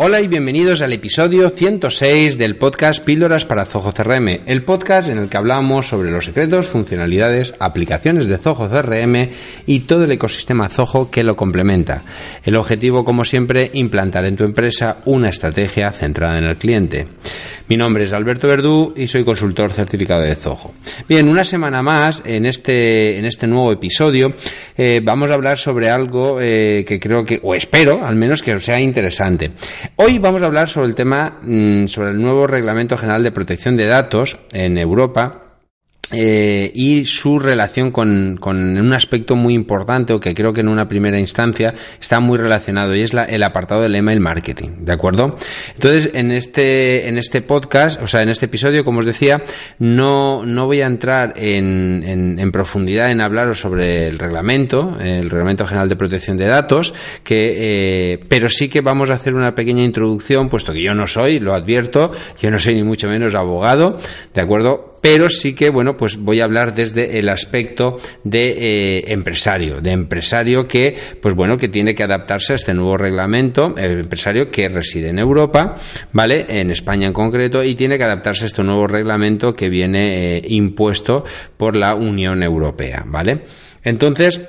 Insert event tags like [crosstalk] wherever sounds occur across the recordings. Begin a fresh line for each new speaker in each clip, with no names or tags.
Hola y bienvenidos al episodio 106 del podcast Píldoras para Zoho CRM, el podcast en el que hablamos sobre los secretos, funcionalidades, aplicaciones de Zoho CRM y todo el ecosistema Zoho que lo complementa. El objetivo, como siempre, implantar en tu empresa una estrategia centrada en el cliente. Mi nombre es Alberto Verdú y soy consultor certificado de Zoho. Bien, una semana más en este, en este nuevo episodio eh, vamos a hablar sobre algo eh, que creo que, o espero al menos que os sea interesante. Hoy vamos a hablar sobre el tema, mm, sobre el nuevo Reglamento General de Protección de Datos en Europa eh, y su relación con, con, un aspecto muy importante o que creo que en una primera instancia está muy relacionado y es la, el apartado del email marketing, ¿de acuerdo? Entonces, en este, en este podcast, o sea, en este episodio, como os decía, no, no voy a entrar en, en, en profundidad en hablaros sobre el reglamento, el Reglamento General de Protección de Datos, que, eh, pero sí que vamos a hacer una pequeña introducción, puesto que yo no soy, lo advierto, yo no soy ni mucho menos abogado, ¿de acuerdo? Pero sí que, bueno, pues voy a hablar desde el aspecto de eh, empresario, de empresario que, pues bueno, que tiene que adaptarse a este nuevo reglamento, el empresario que reside en Europa, ¿vale? En España en concreto, y tiene que adaptarse a este nuevo reglamento que viene eh, impuesto por la Unión Europea, ¿vale? Entonces,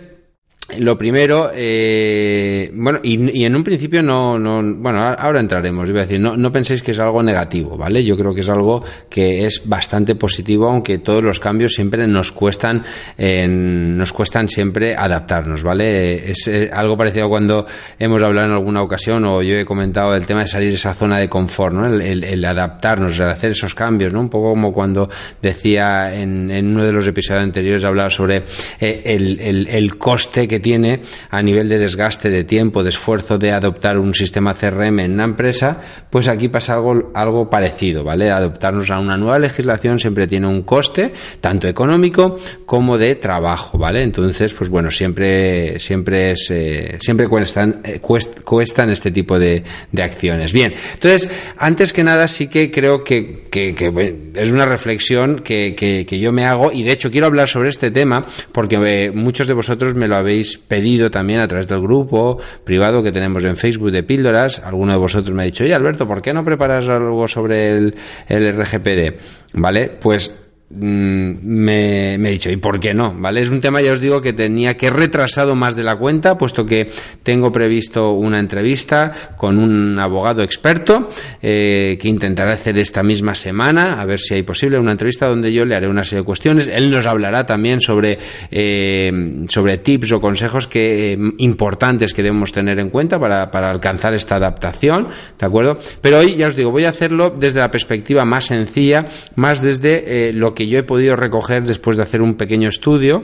lo primero, eh, bueno, y, en un principio no, no, bueno, ahora entraremos, iba a decir, no, no penséis que es algo negativo, ¿vale? Yo creo que es algo que es bastante positivo, aunque todos los cambios siempre nos cuestan, nos cuestan siempre adaptarnos, ¿vale? Es eh, algo parecido a cuando hemos hablado en alguna ocasión o yo he comentado el tema de salir de esa zona de confort, ¿no? El, adaptarnos, el hacer esos cambios, ¿no? Un poco como cuando decía en, en uno de los episodios anteriores, hablaba sobre eh, el, el coste que tiene a nivel de desgaste de tiempo, de esfuerzo de adoptar un sistema CRM en una empresa, pues aquí pasa algo, algo parecido, ¿vale? Adoptarnos a una nueva legislación siempre tiene un coste, tanto económico como de trabajo, ¿vale? Entonces, pues bueno, siempre, siempre es, eh, siempre cuestan, eh, cuestan este tipo de, acciones. Bien, entonces, antes que nada, sí que creo que, que, que es una reflexión que, que, yo me hago y de hecho quiero hablar sobre este tema porque eh, muchos de vosotros me lo habéis pedido también a través del grupo privado que tenemos en Facebook de píldoras. Alguno de vosotros me ha dicho, oye Alberto, ¿por qué no preparas algo sobre el, RGPD? ¿Vale? Pues me, me, he dicho, ¿y por qué no? ¿Vale? Es un tema, ya os digo, que tenía que retrasado más de la cuenta, puesto que tengo previsto una entrevista con un abogado experto eh, que intentará hacer esta misma semana, a ver si hay posible, una entrevista donde yo le haré una serie de cuestiones. Él nos hablará también sobre, eh, sobre tips o consejos que, eh, importantes que debemos tener en cuenta para, para alcanzar esta adaptación, ¿de acuerdo? Pero hoy, ya os digo, voy a hacerlo desde la perspectiva más sencilla, más desde lo que que yo he podido recoger después de hacer un pequeño estudio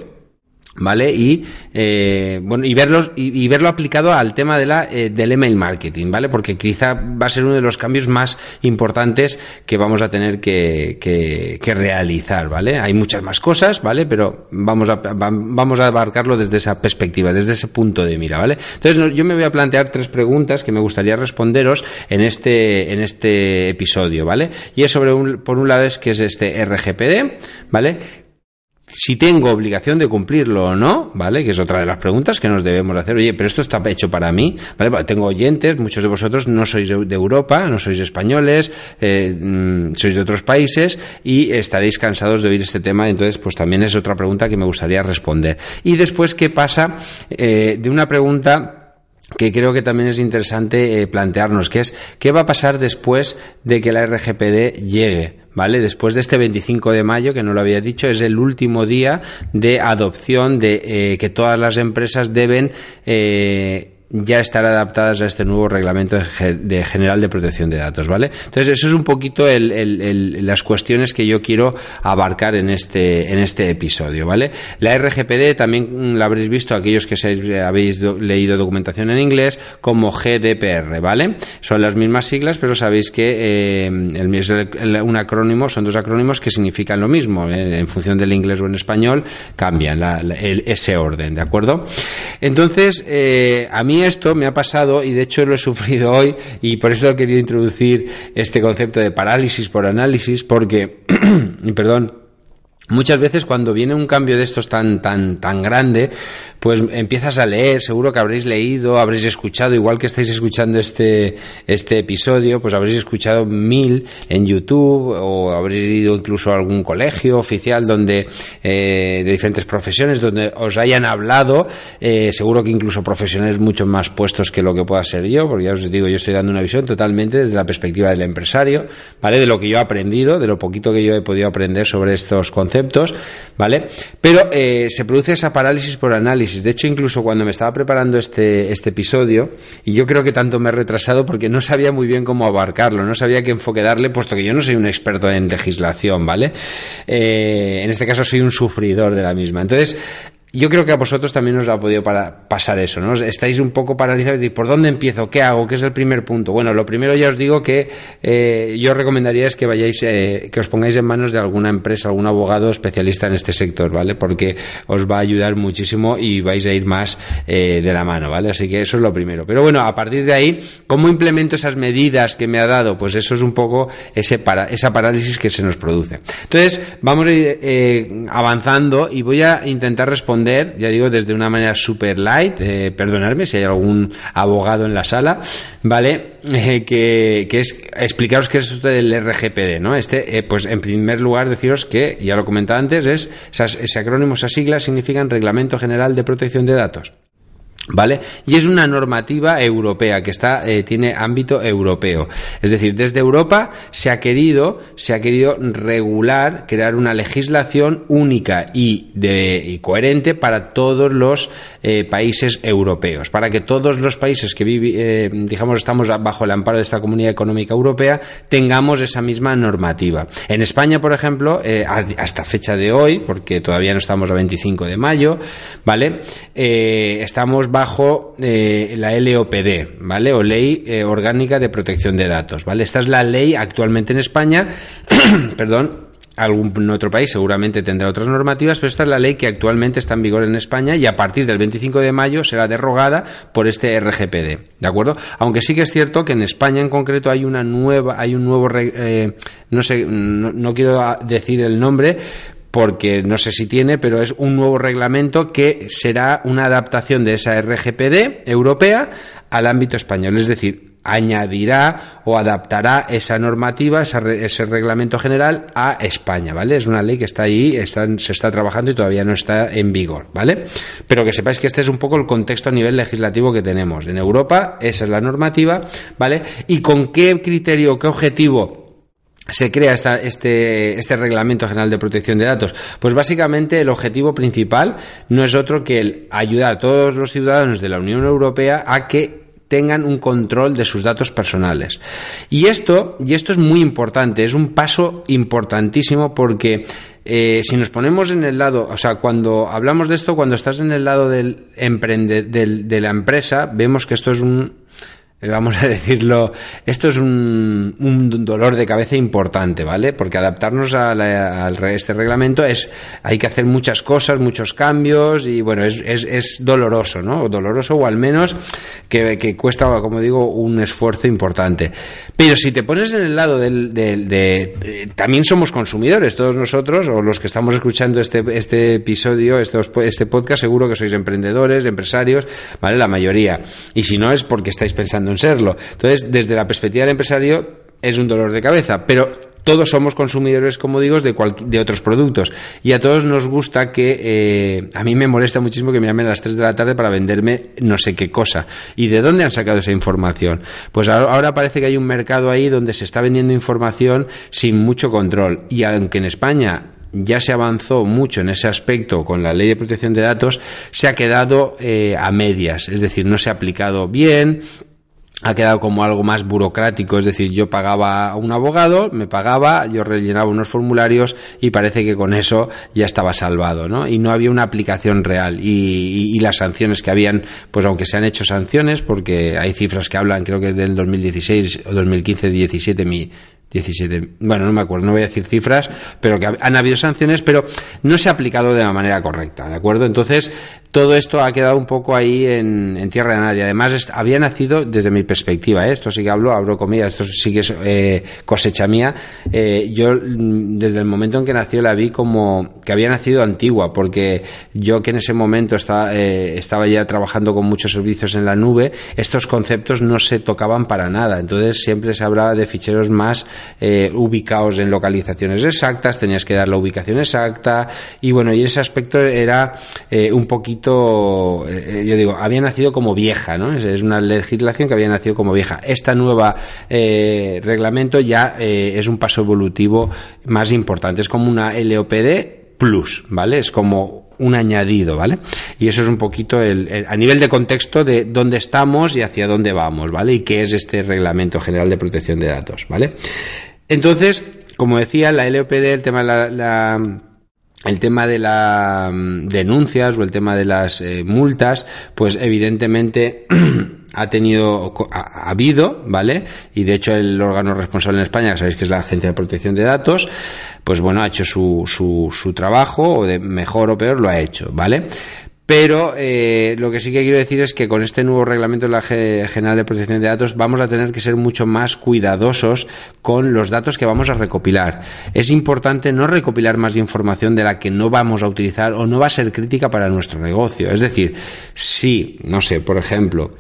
¿vale? Y eh, bueno y verlos y, verlo aplicado al tema de la eh, del email marketing, ¿vale? Porque quizá va a ser uno de los cambios más importantes que vamos a tener que, que, realizar, ¿vale? Hay muchas más cosas, ¿vale? Pero vamos a vamos a abarcarlo desde esa perspectiva, desde ese punto de mira, ¿vale? Entonces yo me voy a plantear tres preguntas que me gustaría responderos en este en este episodio, ¿vale? Y es sobre un, por un lado es que es este RGPD, ¿vale? Si tengo obligación de cumplirlo o no, ¿vale? Que es otra de las preguntas que nos debemos hacer. Oye, pero esto está hecho para mí, ¿vale? Tengo oyentes, muchos de vosotros no sois de Europa, no sois españoles, eh, mm, sois de otros países y estaréis cansados de oír este tema, entonces pues también es otra pregunta que me gustaría responder. Y después, ¿qué pasa eh, de una pregunta que creo que también es interesante eh, plantearnos, que es qué va a pasar después de que la RGPD llegue. ¿Vale? Después de este 25 de mayo, que no lo había dicho, es el último día de adopción de eh, que todas las empresas deben eh, ya estar adaptadas a este nuevo reglamento de general de protección de datos, ¿vale? Entonces, eso es un poquito las cuestiones que yo quiero abarcar en este, en este episodio, ¿vale? La RGPD también la habréis visto aquellos que habéis leído documentación en inglés como GDPR, ¿vale? Son las mismas siglas, pero sabéis que eh, un acrónimo, son dos acrónimos que significan lo mismo, ¿eh? en función del inglés o en español, cambian ese orden, ¿de acuerdo? Entonces, eh, a mí esto me ha pasado y de hecho lo he sufrido hoy y por eso he querido introducir este concepto de parálisis por análisis porque, [clears throat] perdón, Muchas veces cuando viene un cambio de estos tan tan tan grande, pues empiezas a leer, seguro que habréis leído, habréis escuchado, igual que estáis escuchando este este episodio, pues habréis escuchado mil en YouTube o habréis ido incluso a algún colegio oficial donde eh, de diferentes profesiones donde os hayan hablado, eh, seguro que incluso profesionales mucho más puestos que lo que pueda ser yo, porque ya os digo, yo estoy dando una visión totalmente desde la perspectiva del empresario, ¿vale? De lo que yo he aprendido, de lo poquito que yo he podido aprender sobre estos conceptos ¿vale? Pero eh, se produce esa parálisis por análisis. De hecho, incluso cuando me estaba preparando este, este episodio, y yo creo que tanto me he retrasado porque no sabía muy bien cómo abarcarlo, no sabía qué enfoque darle, puesto que yo no soy un experto en legislación, ¿vale? Eh, en este caso soy un sufridor de la misma. Entonces, yo creo que a vosotros también os ha podido pasar eso, ¿no? Estáis un poco paralizados y ¿por dónde empiezo? ¿Qué hago? ¿Qué es el primer punto? Bueno, lo primero ya os digo que eh, yo recomendaría es que vayáis, eh, que os pongáis en manos de alguna empresa, algún abogado especialista en este sector, ¿vale? Porque os va a ayudar muchísimo y vais a ir más eh, de la mano, ¿vale? Así que eso es lo primero. Pero bueno, a partir de ahí, ¿cómo implemento esas medidas que me ha dado? Pues eso es un poco ese para, esa parálisis que se nos produce. Entonces, vamos a ir avanzando y voy a intentar responder ya digo, desde una manera super light, eh, perdonadme si hay algún abogado en la sala, ¿vale? Eh, que, es explicaros qué es esto del RGPD, ¿no? Este, eh, pues en primer lugar deciros que, ya lo comentaba antes, es, ese acrónimo, esas siglas significan Reglamento General de Protección de Datos. ¿Vale? Y es una normativa europea que está, eh, tiene ámbito europeo. Es decir, desde Europa se ha querido, se ha querido regular, crear una legislación única y, de, y coherente para todos los eh, países europeos, para que todos los países que eh, digamos, estamos bajo el amparo de esta Comunidad Económica Europea tengamos esa misma normativa. En España, por ejemplo, hasta fecha de hoy, porque todavía no estamos a 25 de mayo, ¿vale? estamos bajo eh, la LOPD, ¿vale? O Ley eh, Orgánica de Protección de Datos, ¿vale? Esta es la ley actualmente en España, [clears throat] perdón, algún otro país seguramente tendrá otras normativas, pero esta es la ley que actualmente está en vigor en España y a partir del 25 de mayo será derogada por este RGPD, ¿de acuerdo? Aunque sí que es cierto que en España en concreto hay una nueva, hay un nuevo, eh, no sé, no, quiero decir el nombre, porque no sé si tiene, pero es un nuevo reglamento que será una adaptación de esa RGPD europea al ámbito español. Es decir, añadirá o adaptará esa normativa, ese reglamento general a España, ¿vale? Es una ley que está ahí, se está trabajando y todavía no está en vigor, ¿vale? Pero que sepáis que este es un poco el contexto a nivel legislativo que tenemos. En Europa, esa es la normativa, ¿vale? ¿Y con qué criterio, qué objetivo? Se crea este, este reglamento general de protección de datos? Pues básicamente el objetivo principal no es otro que el ayudar a todos los ciudadanos de la Unión Europea a que tengan un control de sus datos personales. Y esto, y esto es muy importante, es un paso importantísimo porque eh, si nos ponemos en el lado, o sea, cuando hablamos de esto, cuando estás en el lado del emprende, del, de la empresa, vemos que esto es un, vamos a [laughs] decirlo, esto es un, un, dolor de cabeza importante, ¿vale? Porque adaptarnos a, a, este reglamento es, hay que hacer muchas cosas, muchos cambios y bueno, es, es, es doloroso, ¿no? Doloroso o al menos que, que, cuesta, como digo, un esfuerzo importante. Pero si te pones en el lado del, de, también somos consumidores, todos nosotros, o los que estamos escuchando este, este episodio, estos, este podcast, seguro que sois emprendedores, empresarios, ¿vale? La mayoría. Y si no es porque estáis pensando en serlo. Entonces, desde la perspectiva del empresario, es un dolor de cabeza, pero todos somos consumidores, como digo, de, de otros productos. Y a todos nos gusta que, eh, a mí me molesta muchísimo que me llamen a las 3 de la tarde para venderme no sé qué cosa. ¿Y de dónde han sacado esa información? Pues ahora parece que hay un mercado ahí donde se está vendiendo información sin mucho control. Y aunque en España ya se avanzó mucho en ese aspecto con la ley de protección de datos, se ha quedado eh, a medias, es decir, no se ha aplicado bien, ha quedado como algo más burocrático, es decir, yo pagaba a un abogado, me pagaba, yo rellenaba unos formularios y parece que con eso ya estaba salvado, ¿no? Y no había una aplicación real y, las sanciones que habían, pues aunque se han hecho sanciones, porque hay cifras que hablan, creo que del 2016 o 2015, 17 mi, 17, bueno, no me acuerdo, no voy a decir cifras, pero que han habido sanciones, pero no se ha aplicado de la manera correcta, ¿de acuerdo? Entonces, todo esto ha quedado un poco ahí en, tierra de nadie. Además, había nacido, desde mi perspectiva, ¿eh? esto sí que hablo, hablo comida, esto sí que es eh, cosecha mía, eh, yo mm, desde el momento en que nació la vi como que había nacido antigua, porque yo que en ese momento estaba, estaba ya trabajando con muchos servicios en la nube, estos conceptos no se tocaban para nada. Entonces, siempre se hablaba de ficheros más eh, ubicados en localizaciones exactas, tenías que dar la ubicación exacta y bueno, y ese aspecto era eh, un poquito, eh, yo digo, había nacido como vieja, ¿no? Es, una legislación que había nacido como vieja. Esta nueva reglamento ya es un paso evolutivo más importante, es como una LOPD plus, ¿vale? Es como un añadido, ¿vale? Y eso es un poquito el, a nivel de contexto de dónde estamos y hacia dónde vamos, ¿vale? Y qué es este Reglamento General de Protección de Datos, ¿vale? Entonces, como decía, la LOPD, el tema de la, el tema de las mm, denuncias o el tema de las eh, multas, pues evidentemente [clears throat] ha tenido, ha, habido, ¿vale? Y de hecho el órgano responsable en España, que sabéis que es la Agencia de Protección de Datos, pues bueno, ha hecho su, su, su trabajo, o de mejor o peor lo ha hecho, ¿vale? Pero eh, lo que sí que quiero decir es que con este nuevo reglamento de la General de Protección de Datos vamos a tener que ser mucho más cuidadosos con los datos que vamos a recopilar. Es importante no recopilar más información de la que no vamos a utilizar o no va a ser crítica para nuestro negocio. Es decir, si, no sé, por ejemplo,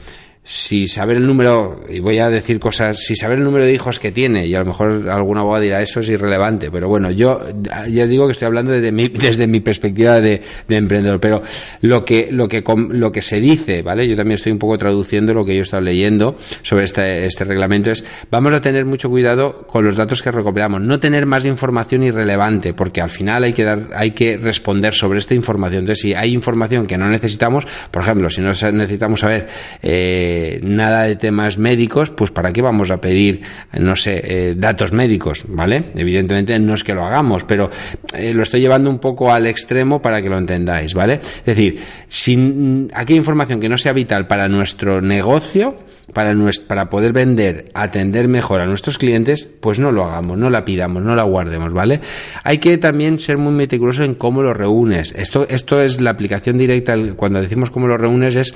si saber el número, y voy a decir cosas, si saber el número de hijos que tiene, y a lo mejor alguna abogado dirá eso es irrelevante, pero bueno, yo ya digo que estoy hablando desde mi, [laughs] desde mi perspectiva de, emprendedor, pero lo que, lo que, lo que se dice, ¿vale? Yo también estoy un poco traduciendo lo que yo he estado leyendo sobre este, este reglamento, es vamos a tener mucho cuidado con los datos que recopilamos, no tener más información irrelevante, porque al final hay que dar, hay que responder sobre esta información. Entonces, si hay información que no necesitamos, por ejemplo, si no necesitamos saber, eh, nada de temas médicos, pues ¿para qué vamos a pedir, no sé, eh, datos médicos? ¿Vale? Evidentemente no es que lo hagamos, pero eh, lo estoy llevando un poco al extremo para que lo entendáis, ¿vale? Es decir, sin aquella información que no sea vital para nuestro negocio, para, para poder vender, atender mejor a nuestros clientes, pues no lo hagamos, no la pidamos, no la guardemos, ¿vale? Hay que también ser muy meticuloso en cómo lo reúnes. Esto, esto es la aplicación directa, cuando decimos cómo lo reúnes es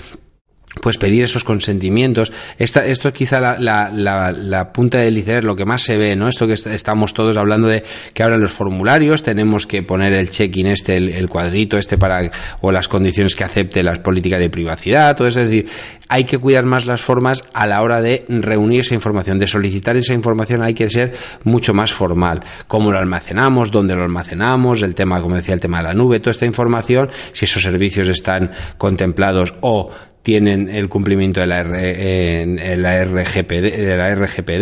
pues pedir esos consentimientos. Esta, esto es quizá la, la, la, punta del iceberg, lo que más se ve, ¿no? Esto que estamos todos hablando de que ahora los formularios tenemos que poner el check-in este, el, cuadrito este para, o las condiciones que acepte la política de privacidad, todo eso. Es decir, hay que cuidar más las formas a la hora de reunir esa información, de solicitar esa información hay que ser mucho más formal. Cómo lo almacenamos, dónde lo almacenamos, el tema, como decía, el tema de la nube, toda esta información, si esos servicios están contemplados o tienen el cumplimiento de la, la RGPD, de la RGPD.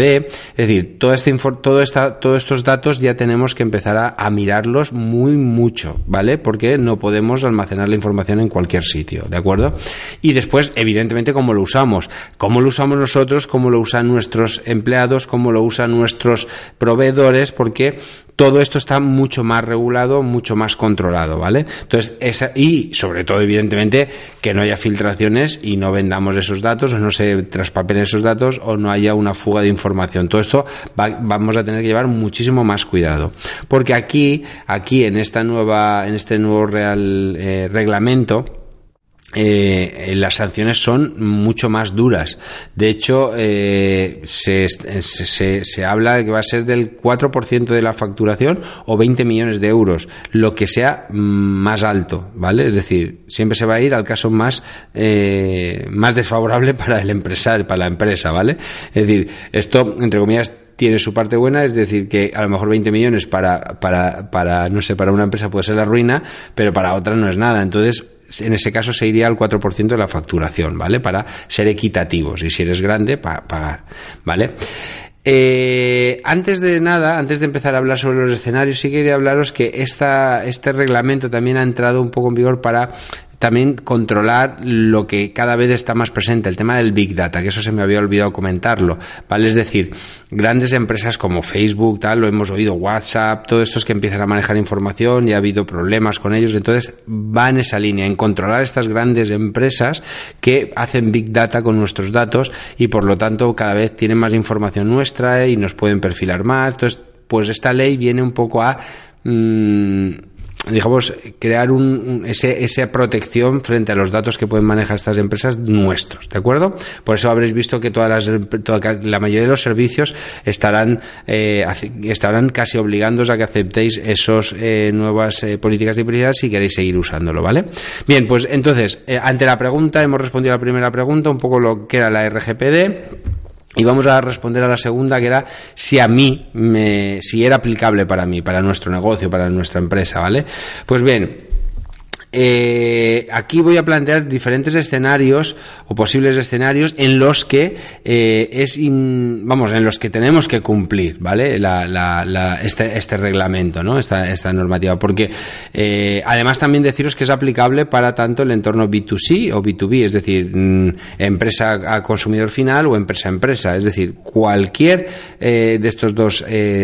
Es decir, todo este todo esta, todos estos datos ya tenemos que empezar a, mirarlos muy mucho, ¿vale? Porque no podemos almacenar la información en cualquier sitio, ¿de acuerdo? Y después, evidentemente, cómo lo usamos. Cómo lo usamos nosotros, cómo lo usan nuestros empleados, cómo lo usan nuestros proveedores, porque todo esto está mucho más regulado, mucho más controlado, ¿vale? Entonces, esa, y sobre todo, evidentemente, que no haya filtraciones y no vendamos esos datos o no se traspapelen esos datos o no haya una fuga de información. Todo esto vamos a tener que llevar muchísimo más cuidado. Porque aquí, aquí en esta nueva, en este nuevo real eh, reglamento, eh, las sanciones son mucho más duras. De hecho, eh, se, se, se, habla de que va a ser del 4% de la facturación o 20 millones de euros, lo que sea más alto, ¿vale? Es decir, siempre se va a ir al caso más, eh, más desfavorable [laughs] para el empresario, para la empresa, ¿vale? Es decir, esto, entre comillas, tiene su parte buena, es decir, que a lo mejor 20 millones para, para, para, no sé, para una empresa puede ser la ruina, pero para otra no es nada. Entonces, en ese caso se iría al 4% de la facturación, ¿vale? Para ser equitativos y si eres grande, para pagar, ¿vale? Eh, antes de nada, antes de empezar a hablar sobre los escenarios, sí quería hablaros que esta, este reglamento también ha entrado un poco en vigor para también controlar lo que cada vez está más presente, el tema del Big Data, que eso se me había olvidado comentarlo, ¿vale? Es decir, grandes empresas como Facebook, tal, lo hemos oído, WhatsApp, todos estos que empiezan a manejar información y ha habido problemas con ellos, entonces va en esa línea, en controlar estas grandes empresas que hacen Big Data con nuestros datos y por lo tanto cada vez tienen más información nuestra y nos pueden perfilar más, entonces pues esta ley viene un poco a mm, digamos, crear un, ese, esa protección frente a los datos que pueden manejar estas empresas nuestros, ¿de acuerdo? Por eso habréis visto que todas las, la mayoría de los servicios estarán, eh, estarán casi obligándoos a que aceptéis esas eh, nuevas eh, políticas de privacidad si queréis seguir usándolo, ¿vale? Bien, pues entonces, ante la pregunta, hemos respondido a la primera pregunta, un poco lo que era la RGPD. Y vamos a responder a la segunda, que era si a mí, me, si era aplicable para mí, para nuestro negocio, para nuestra empresa, ¿vale? Pues bien, eh, aquí voy a plantear diferentes escenarios o posibles escenarios en los que eh, es vamos en los que tenemos que cumplir vale este, este, reglamento no esta, esta normativa. Porque eh, además también deciros que es aplicable para tanto el entorno B2C o B2B es decir mm, empresa a consumidor final o empresa a empresa. Es decir cualquier de estos dos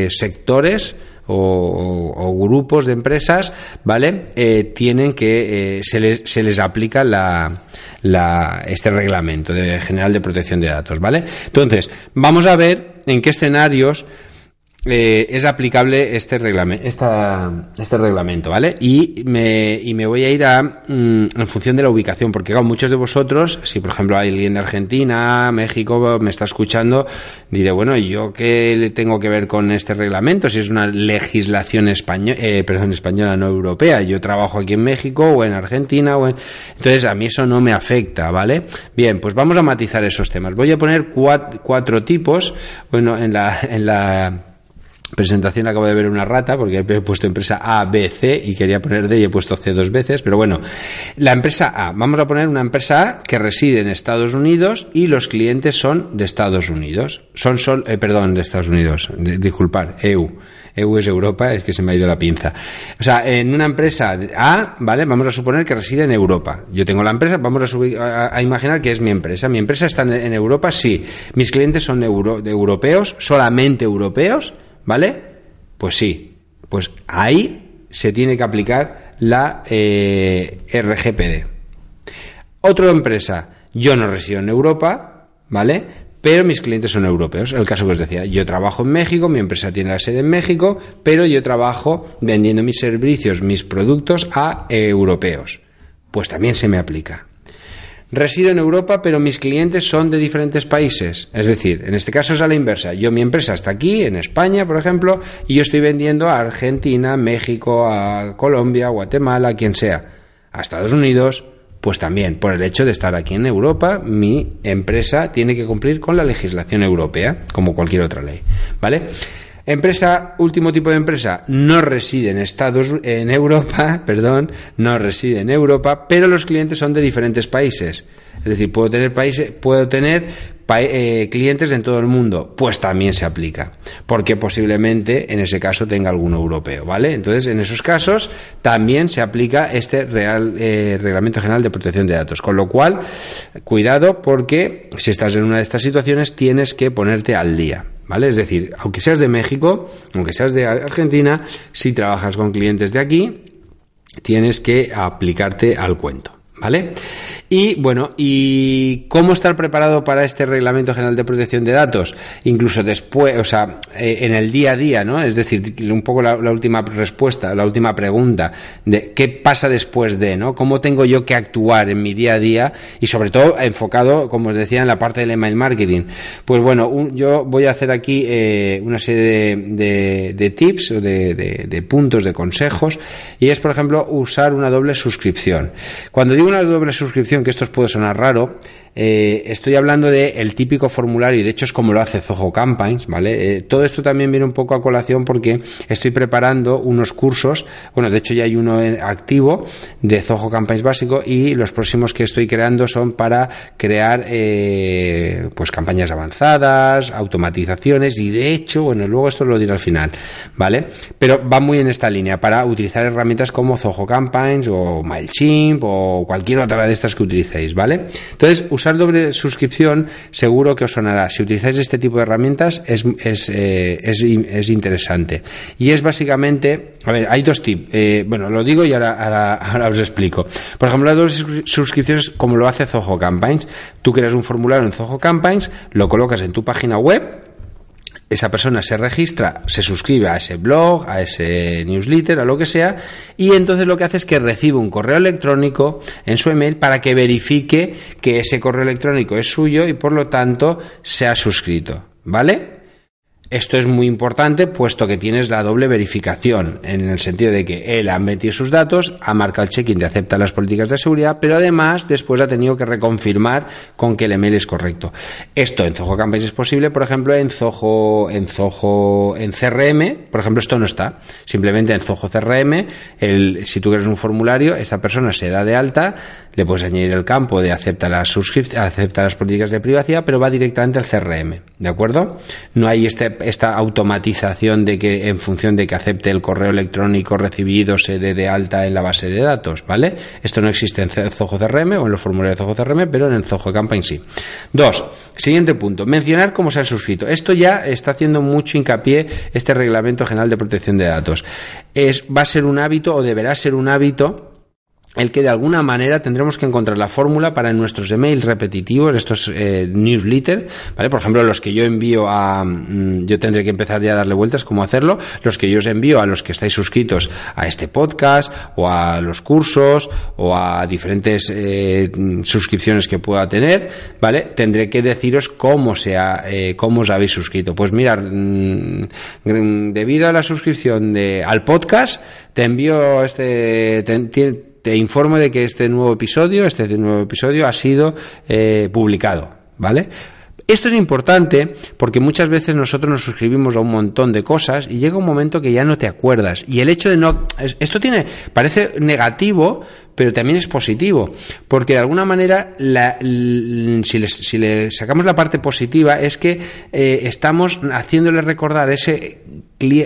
sectores o, grupos de empresas, ¿vale? Eh, tienen que, eh, se, les, se les aplica la, la, este reglamento de general de protección de datos, ¿vale? Entonces, vamos a ver en qué escenarios eh, es aplicable este reglamento, este reglamento, ¿vale? Y me, y me voy a ir a, mm, en función de la ubicación, porque claro, muchos de vosotros, si por ejemplo hay alguien de Argentina, México, me está escuchando, diré, bueno, ¿yo qué le tengo que ver con este reglamento? Si es una legislación española, eh, perdón, española, no europea. Yo trabajo aquí en México o en Argentina o en... Entonces a mí eso no me afecta, ¿vale? Bien, pues vamos a matizar esos temas. Voy a poner cuatro, cuatro tipos, bueno, en la, en la presentación acabo de ver una rata porque he puesto empresa A, B, C y quería poner D y he puesto C dos veces, pero bueno, la empresa A, vamos a poner una empresa A que reside en Estados Unidos y los clientes son de Estados Unidos. Son sol, eh, perdón, de Estados Unidos, disculpar, EU. EU es Europa, es que se me ha ido la pinza. O sea, en una empresa A, ¿vale? Vamos a suponer que reside en Europa. Yo tengo la empresa, vamos a, subir, a, imaginar que es mi empresa. Mi empresa está en, Europa, sí. Mis clientes son europeos, solamente europeos ¿Vale? Pues sí. Pues ahí se tiene que aplicar la eh, RGPD. Otra empresa, yo no resido en Europa, ¿vale? Pero mis clientes son europeos. El caso que os decía, yo trabajo en México, mi empresa tiene la sede en México, pero yo trabajo vendiendo mis servicios, mis productos a europeos. Pues también se me aplica. Resido en Europa, pero mis clientes son de diferentes países. Es decir, en este caso es a la inversa. Yo, mi empresa está aquí, en España, por ejemplo, y yo estoy vendiendo a Argentina, México, a Colombia, Guatemala, a quien sea. A Estados Unidos, pues también, por el hecho de estar aquí en Europa, mi empresa tiene que cumplir con la legislación europea, como cualquier otra ley. ¿Vale? Empresa, último tipo de empresa, no reside en Estados, en Europa, [laughs] perdón, no reside en Europa, pero los clientes son de diferentes países. Es decir, puedo tener países, puedo tener eh, clientes en todo el mundo, pues también se aplica, porque posiblemente en ese caso tenga alguno europeo, ¿vale? Entonces, en esos casos también se aplica este Real eh, Reglamento General de Protección de Datos, con lo cual, cuidado porque si estás en una de estas situaciones tienes que ponerte al día. ¿Vale? Es decir, aunque seas de México, aunque seas de Argentina, si trabajas con clientes de aquí, tienes que aplicarte al cuento. ¿Vale? Y bueno, ¿y cómo estar preparado para este Reglamento General de Protección de Datos? Incluso después, o sea, eh, en el día a día, ¿no? Es decir, un poco la, última respuesta, la última pregunta de qué pasa después de, ¿no? ¿Cómo tengo yo que actuar en mi día a día? Y sobre todo enfocado, como os decía, en la parte del email marketing. Pues bueno, yo voy a hacer aquí eh, una serie de, de, tips o de, de puntos, de consejos. Y es, por ejemplo, usar una doble suscripción. Cuando digo una doble suscripción, que esto os puede sonar raro, eh, estoy hablando de el típico formulario y de hecho es como lo hace Zoho Campaigns, ¿vale? Eh, todo esto también viene un poco a colación porque estoy preparando unos cursos, bueno, de hecho ya hay uno activo de Zoho Campaigns básico y los próximos que estoy creando son para crear eh, pues campañas avanzadas, automatizaciones y de hecho, bueno, luego esto lo diré al final, ¿vale? Pero va muy en esta línea para utilizar herramientas como Zoho Campaigns o MailChimp o cualquier otra de estas que utilicéis, ¿vale? Entonces, usar doble suscripción seguro que os sonará. Si utilizáis este tipo de herramientas es, es, eh, es, interesante. Y es básicamente, a ver, hay dos tips. Eh, bueno, lo digo y ahora, ahora, os explico. Por ejemplo, las dos suscripciones, como lo hace Zoho Campaigns, tú creas un formulario en Zoho Campaigns, lo colocas en tu página web, esa persona se registra, se suscribe a ese blog, a ese newsletter, a lo que sea, y entonces lo que hace es que recibe un correo electrónico en su email para que verifique que ese correo electrónico es suyo y por lo tanto se ha suscrito. ¿Vale? Esto es muy importante puesto que tienes la doble verificación, en el sentido de que él ha metido sus datos, ha marcado el check-in de acepta las políticas de seguridad, pero además después ha tenido que reconfirmar con que el email es correcto. Esto en Zoho Campaigns es posible, por ejemplo, en Zoho, en Zoho, en CRM, por ejemplo, esto no está. Simplemente en Zoho CRM, si tú quieres un formulario, esa persona se da de alta, le puedes añadir el campo de acepta las acepta las políticas de privacidad, pero va directamente al CRM, ¿de acuerdo? No hay este esta automatización de que en función de que acepte el correo electrónico recibido se dé de alta en la base de datos, ¿vale? Esto no existe en Zoho CRM o en los formularios de Zoho CRM, pero en el Zoho Campaign sí. Dos, siguiente punto, mencionar cómo se ha suscrito. Esto ya está haciendo mucho hincapié este Reglamento General de Protección de Datos. Es, va a ser un hábito o deberá ser un hábito el que de alguna manera tendremos que encontrar la fórmula para nuestros emails repetitivos, estos eh, newsletters, ¿vale? Por ejemplo, los que yo envío a, mm, yo tendré que empezar ya a darle vueltas cómo hacerlo, los que yo os envío a los que estáis suscritos a este podcast o a los cursos o a diferentes eh, suscripciones que pueda tener, ¿vale? Tendré que deciros cómo sea, eh, cómo os habéis suscrito. Pues mirar, mm, debido a la suscripción de, al podcast, te envío este, te informo de que este nuevo episodio, este nuevo episodio ha sido eh, publicado, ¿vale? Esto es importante porque muchas veces nosotros nos suscribimos a un montón de cosas y llega un momento que ya no te acuerdas. Y el hecho de no. Esto tiene. parece negativo, pero también es positivo. Porque de alguna manera, si, le, sacamos la parte positiva, es que eh, estamos haciéndole recordar ese,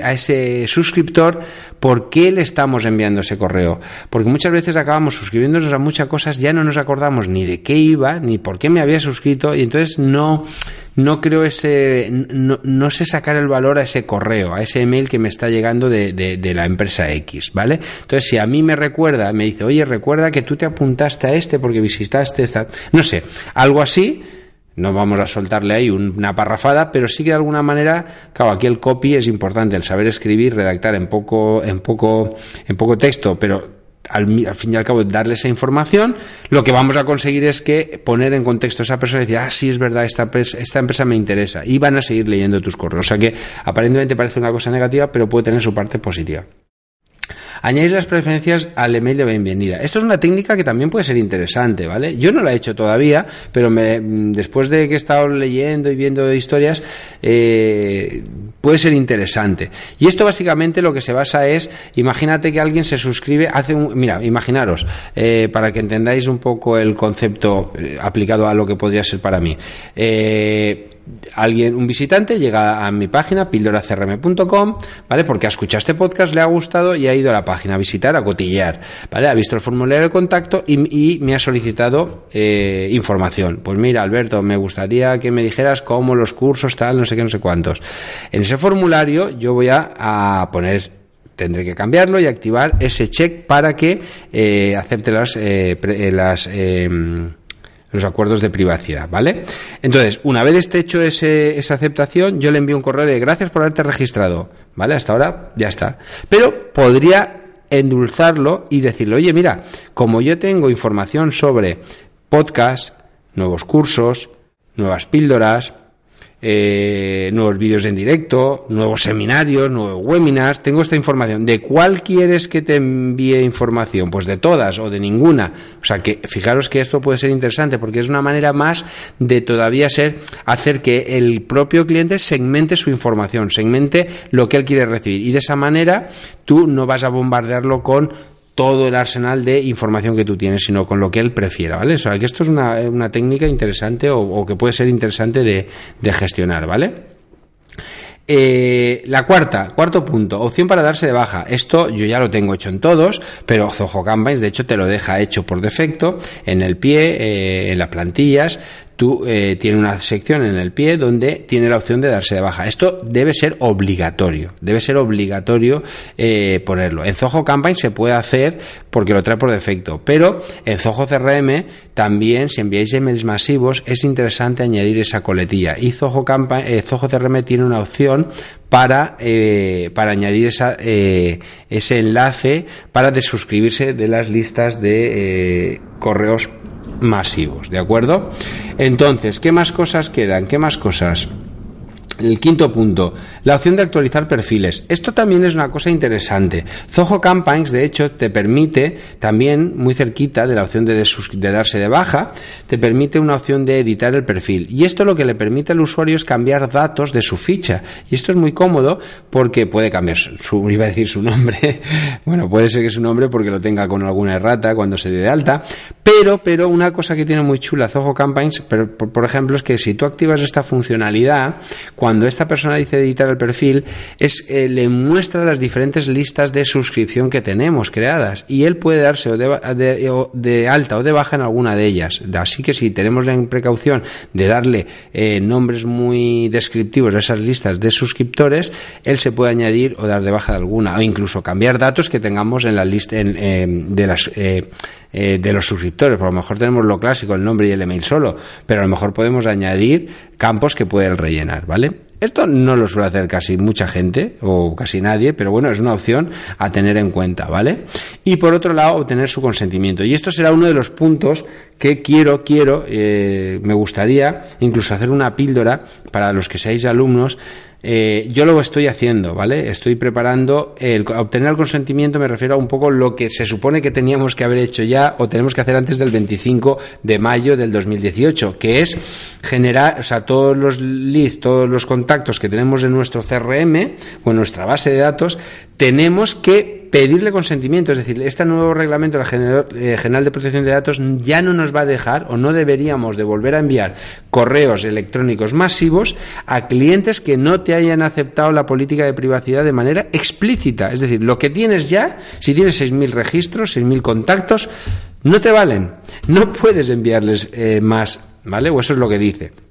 a ese suscriptor por qué le estamos enviando ese correo. Porque muchas veces acabamos suscribiéndonos a muchas cosas, ya no nos acordamos ni de qué iba, ni por qué me había suscrito, y entonces no no creo ese, no, sé sacar el valor a ese correo, a ese email que me está llegando de, de, la empresa X, ¿vale? Entonces, si a mí me recuerda, me dice, oye, recuerda que tú te apuntaste a este porque visitaste esta, no sé, algo así, no vamos a soltarle ahí una parrafada, pero sí que de alguna manera, claro, aquí el copy es importante, el saber escribir, redactar en poco, en poco, en poco texto, pero al, fin y al cabo darle esa información, lo que vamos a conseguir es que poner en contexto a esa persona y decir, ah, sí, es verdad, esta, esta empresa me interesa. Y van a seguir leyendo tus correos. O sea que aparentemente parece una cosa negativa, pero puede tener su parte positiva. Añadir las preferencias al email de bienvenida. Esto es una técnica que también puede ser interesante, ¿vale? Yo no la he hecho todavía, pero me, después de que he estado leyendo y viendo historias, eh, puede ser interesante. Y esto básicamente lo que se basa es, imagínate que alguien se suscribe, hace un, mira, imaginaros, eh, para que entendáis un poco el concepto eh, aplicado a lo que podría ser para mí. Eh, alguien, un visitante llega a mi página, pildoracrm.com, ¿vale? Porque ha escuchado este podcast, le ha gustado y ha ido a la página a visitar, a cotillear, ¿vale? Ha visto el formulario de contacto y, me ha solicitado eh, información. Pues mira, Alberto, me gustaría que me dijeras cómo los cursos, tal, no sé qué, no sé cuántos. En ese formulario yo voy a, poner tendré que cambiarlo y activar ese check para que eh, acepte las, eh, las em, los acuerdos de privacidad, ¿vale? Entonces, una vez esté hecho ese, esa aceptación, yo le envío un correo de gracias por haberte registrado, ¿vale? Hasta ahora ya está. Pero podría endulzarlo y decirle, oye, mira, como yo tengo información sobre podcast, nuevos cursos, nuevas píldoras, eh, nuevos vídeos en directo, nuevos seminarios, nuevos webinars. Tengo esta información. ¿De cuál quieres que te envíe información? Pues de todas o de ninguna. O sea que fijaros que esto puede ser interesante porque es una manera más de todavía ser hacer que el propio cliente segmente su información, segmente lo que él quiere recibir y de esa manera tú no vas a bombardearlo con todo el arsenal de información que tú tienes, sino con lo que él prefiera, ¿vale? O sea, que esto es una, una técnica interesante o, que puede ser interesante de, gestionar, ¿vale? Eh, la cuarta, cuarto punto, opción para darse de baja. Esto yo ya lo tengo hecho en todos, pero Zoho de hecho te lo deja hecho por defecto en el pie, eh, en las plantillas tú eh, tiene una sección en el pie donde tiene la opción de darse de baja. Esto debe ser obligatorio, debe ser obligatorio eh, ponerlo. En Zoho Campaign se puede hacer porque lo trae por defecto, pero en Zoho CRM también, si enviáis emails masivos, es interesante añadir esa coletilla. Y Zoho, Campaign, eh, Zoho CRM tiene una opción para, eh, para añadir esa, eh, ese enlace para desuscribirse de las listas de eh, correos masivos, ¿de acuerdo? Entonces, ¿qué más cosas quedan? ¿Qué más cosas? El quinto punto, la opción de actualizar perfiles. Esto también es una cosa interesante. Zoho Campaigns, de hecho, te permite también, muy cerquita de la opción de, darse de baja, te permite una opción de editar el perfil. Y esto lo que le permite al usuario es cambiar datos de su ficha. Y esto es muy cómodo porque puede cambiar su, iba a decir su nombre. [laughs] bueno, puede ser que su nombre porque lo tenga con alguna errata cuando se dé de alta. Pero, pero una cosa que tiene muy chula Zoho Campaigns, por, por ejemplo, es que si tú activas esta funcionalidad, cuando esta persona dice editar el perfil, es eh, le muestra las diferentes listas de suscripción que tenemos creadas y él puede darse o de, alta o de baja en alguna de ellas. Así que si tenemos la precaución de darle eh, nombres muy descriptivos a esas listas de suscriptores, él se puede añadir o dar de baja de alguna o incluso cambiar datos que tengamos en la lista de las eh, de los suscriptores. Por lo mejor tenemos lo clásico, el nombre y el email solo, pero a lo mejor podemos añadir campos que pueden rellenar, ¿vale? Esto no lo suele hacer casi mucha gente o casi nadie, pero bueno, es una opción a tener en cuenta, ¿vale? Y por otro lado, obtener su consentimiento. Y esto será uno de los puntos que quiero, quiero, eh, me gustaría incluso hacer una píldora para los que seáis alumnos eh, yo lo estoy haciendo, ¿vale? Estoy preparando el obtener el consentimiento, me refiero a un poco lo que se supone que teníamos que haber hecho ya o tenemos que hacer antes del 25 de mayo del 2018, que es generar, o sea, todos los leads, todos los contactos que tenemos en nuestro CRM o en nuestra base de datos, tenemos que pedirle consentimiento, es decir, este nuevo reglamento eh, general de protección de datos ya no nos va a dejar o no deberíamos de volver a enviar correos electrónicos masivos a clientes que no te hayan aceptado la política de privacidad de manera explícita. Es decir, lo que tienes ya, si tienes 6.000 registros, 6.000 contactos, no te valen. No puedes enviarles eh, más, ¿vale? O eso es lo que dice.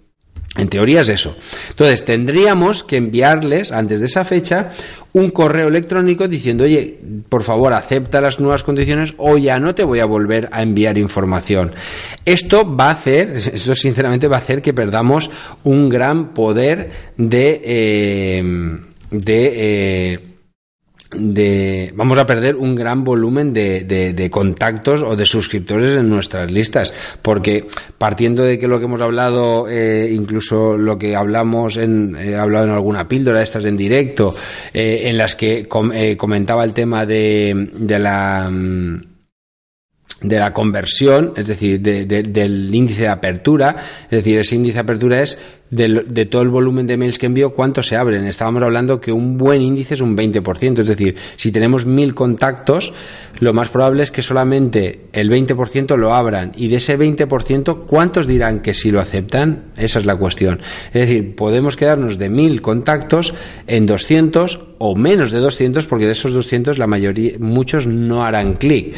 En teoría es eso. Entonces, tendríamos que enviarles, antes de esa fecha, un correo electrónico diciendo, oye, por favor, acepta las nuevas condiciones o ya no te voy a volver a enviar información. Esto va a hacer, [laughs] esto sinceramente va a hacer que perdamos un gran poder de, eh, de eh, de vamos a perder un gran volumen de, de, contactos o de suscriptores en nuestras listas porque partiendo de que lo que hemos hablado eh, incluso lo que hablamos en he hablado en alguna píldora estas en directo eh, en las que eh, comentaba el tema de, de la mm, de la conversión, es decir, del índice de apertura, es decir, ese índice de apertura es de, todo el volumen de mails que envío, ¿cuántos se abren? Estábamos hablando que un buen índice es un 20%, es decir, si tenemos mil contactos, lo más probable es que solamente el 20% lo abran y de ese 20%, ¿cuántos dirán que sí lo aceptan? Esa es la cuestión. Es decir, podemos quedarnos de mil contactos en 200 o menos de 200 porque de esos 200 la mayoría, muchos no harán clic.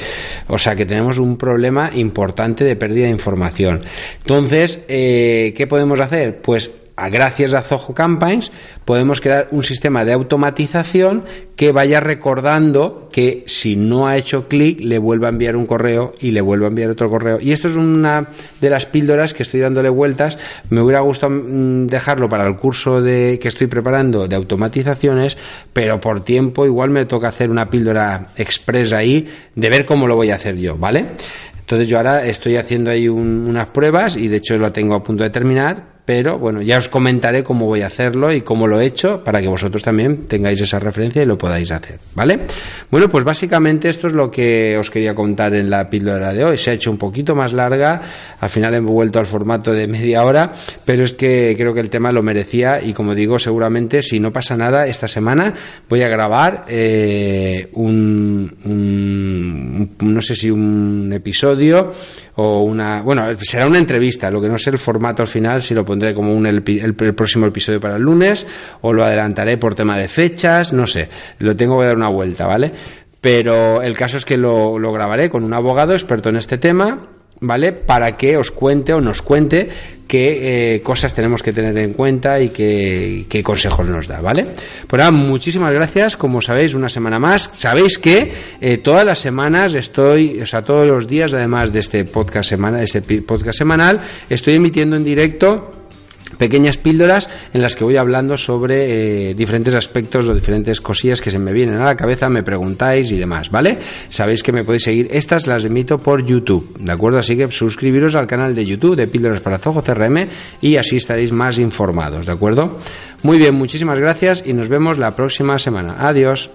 O sea que tenemos un problema importante de pérdida de información. Entonces, eh, ¿qué podemos hacer? Pues pues gracias a Zoho Campaigns podemos crear un sistema de automatización que vaya recordando que si no ha hecho clic le vuelva a enviar un correo y le vuelva a enviar otro correo. Y esto es una de las píldoras que estoy dándole vueltas. Me hubiera gustado mm, dejarlo para el curso de, que estoy preparando de automatizaciones, pero por tiempo igual me toca hacer una píldora expresa ahí de ver cómo lo voy a hacer yo, ¿vale? Entonces yo ahora estoy haciendo ahí unas pruebas y de hecho lo tengo a punto de terminar pero bueno, ya os comentaré cómo voy a hacerlo y cómo lo he hecho para que vosotros también tengáis esa referencia y lo podáis hacer, ¿vale? Bueno, pues básicamente esto es lo que os quería contar en la píldora de hoy. Se ha hecho un poquito más larga, al final hemos vuelto al formato de media hora, pero es que creo que el tema lo merecía y como digo, seguramente si no pasa nada esta semana voy a grabar eh, un, no sé si un episodio o una, bueno, será una entrevista, lo que no sé el formato al final, si lo pondré como un, el, próximo episodio para el lunes o lo adelantaré por tema de fechas, no sé, lo tengo que dar una vuelta, ¿vale? Pero el caso es que lo, lo grabaré con un abogado experto en este tema ¿vale? Para que os cuente o nos cuente qué eh, cosas tenemos que tener en cuenta y qué, qué consejos nos da, ¿vale? Pues nada, muchísimas gracias, como sabéis, una semana más. Sabéis que eh, todas las semanas estoy, o sea, todos los días, además de este podcast semanal, este podcast semanal, estoy emitiendo en directo pequeñas píldoras en las que voy hablando sobre eh, diferentes aspectos o diferentes cosillas que se me vienen a la cabeza, me preguntáis y demás, ¿vale? Sabéis que me podéis seguir, estas las emito por YouTube, ¿de acuerdo? Así que suscribiros al canal de YouTube de Píldoras para Zoho CRM y así estaréis más informados, ¿de acuerdo? Muy bien, muchísimas gracias y nos vemos la próxima semana. Adiós.